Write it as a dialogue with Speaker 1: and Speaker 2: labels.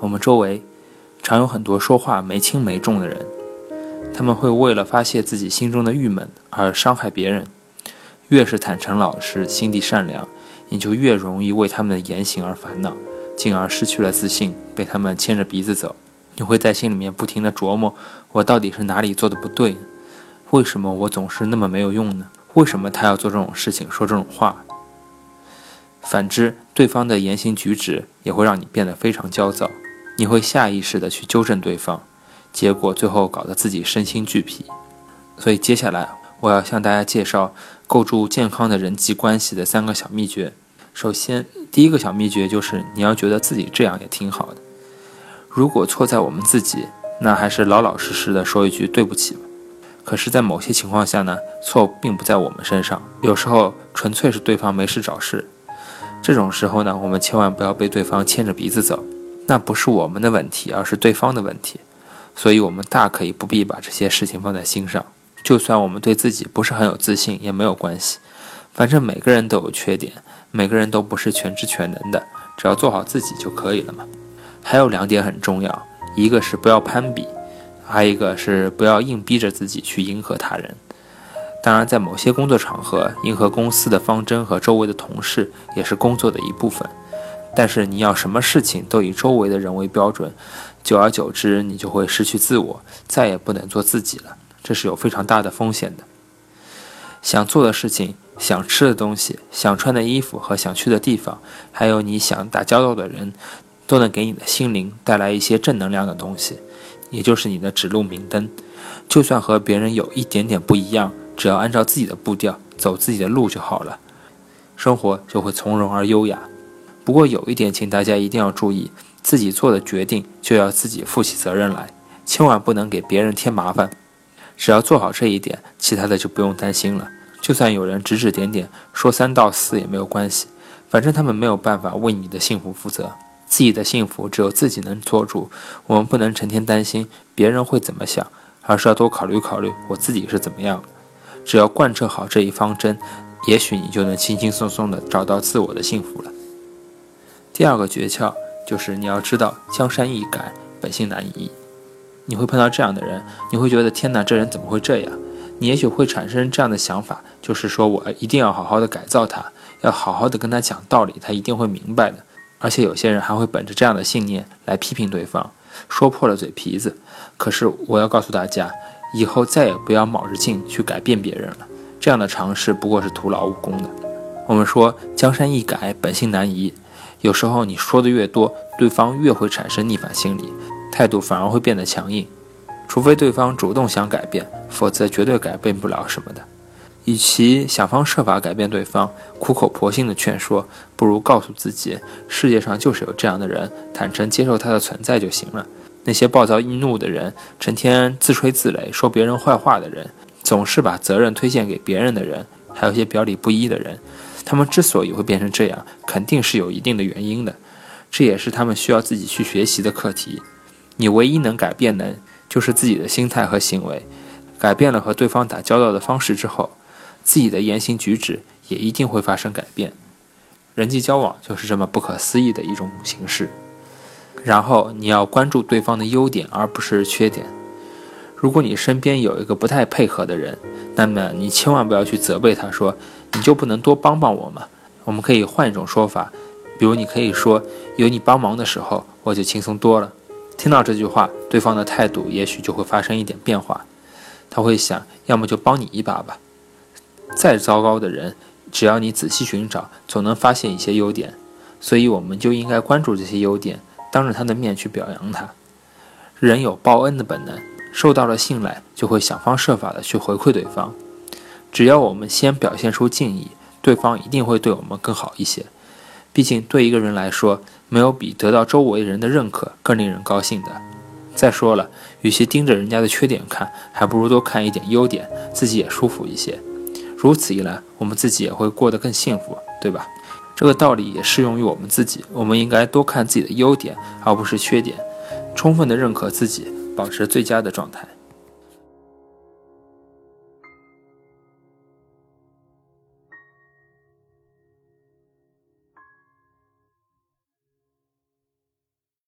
Speaker 1: 我们周围常有很多说话没轻没重的人，他们会为了发泄自己心中的郁闷而伤害别人。越是坦诚老实、心地善良，你就越容易为他们的言行而烦恼，进而失去了自信，被他们牵着鼻子走。你会在心里面不停地琢磨：我到底是哪里做的不对？为什么我总是那么没有用呢？为什么他要做这种事情、说这种话？反之，对方的言行举止也会让你变得非常焦躁，你会下意识地去纠正对方，结果最后搞得自己身心俱疲。所以接下来我要向大家介绍。构筑健康的人际关系的三个小秘诀。首先，第一个小秘诀就是你要觉得自己这样也挺好的。如果错在我们自己，那还是老老实实的说一句对不起。可是，在某些情况下呢，错并不在我们身上，有时候纯粹是对方没事找事。这种时候呢，我们千万不要被对方牵着鼻子走，那不是我们的问题，而是对方的问题。所以，我们大可以不必把这些事情放在心上。就算我们对自己不是很有自信也没有关系，反正每个人都有缺点，每个人都不是全知全能的，只要做好自己就可以了嘛。还有两点很重要，一个是不要攀比，还有一个是不要硬逼着自己去迎合他人。当然，在某些工作场合，迎合公司的方针和周围的同事也是工作的一部分。但是你要什么事情都以周围的人为标准，久而久之，你就会失去自我，再也不能做自己了。这是有非常大的风险的。想做的事情、想吃的东西、想穿的衣服和想去的地方，还有你想打交道的人，都能给你的心灵带来一些正能量的东西，也就是你的指路明灯。就算和别人有一点点不一样，只要按照自己的步调走自己的路就好了，生活就会从容而优雅。不过有一点，请大家一定要注意，自己做的决定就要自己负起责任来，千万不能给别人添麻烦。只要做好这一点，其他的就不用担心了。就算有人指指点点，说三道四也没有关系，反正他们没有办法为你的幸福负责。自己的幸福只有自己能做主。我们不能成天担心别人会怎么想，而是要多考虑考虑我自己是怎么样。只要贯彻好这一方针，也许你就能轻轻松松地找到自我的幸福了。第二个诀窍就是你要知道，江山易改，本性难移。你会碰到这样的人，你会觉得天哪，这人怎么会这样？你也许会产生这样的想法，就是说我一定要好好的改造他，要好好的跟他讲道理，他一定会明白的。而且有些人还会本着这样的信念来批评对方，说破了嘴皮子。可是我要告诉大家，以后再也不要卯着劲去改变别人了，这样的尝试不过是徒劳无功的。我们说江山易改，本性难移。有时候你说的越多，对方越会产生逆反心理。态度反而会变得强硬，除非对方主动想改变，否则绝对改变不了什么的。与其想方设法改变对方，苦口婆心的劝说，不如告诉自己，世界上就是有这样的人，坦诚接受他的存在就行了。那些暴躁易怒的人，成天自吹自擂说别人坏话的人，总是把责任推荐给别人的人，还有些表里不一的人，他们之所以会变成这样，肯定是有一定的原因的，这也是他们需要自己去学习的课题。你唯一能改变的，就是自己的心态和行为。改变了和对方打交道的方式之后，自己的言行举止也一定会发生改变。人际交往就是这么不可思议的一种形式。然后你要关注对方的优点，而不是缺点。如果你身边有一个不太配合的人，那么你千万不要去责备他，说你就不能多帮帮我吗？我们可以换一种说法，比如你可以说，有你帮忙的时候，我就轻松多了。听到这句话，对方的态度也许就会发生一点变化。他会想，要么就帮你一把吧。再糟糕的人，只要你仔细寻找，总能发现一些优点。所以，我们就应该关注这些优点，当着他的面去表扬他。人有报恩的本能，受到了信赖，就会想方设法的去回馈对方。只要我们先表现出敬意，对方一定会对我们更好一些。毕竟，对一个人来说，没有比得到周围人的认可更令人高兴的。再说了，与其盯着人家的缺点看，还不如多看一点优点，自己也舒服一些。如此一来，我们自己也会过得更幸福，对吧？这个道理也适用于我们自己。我们应该多看自己的优点，而不是缺点，充分的认可自己，保持最佳的状态。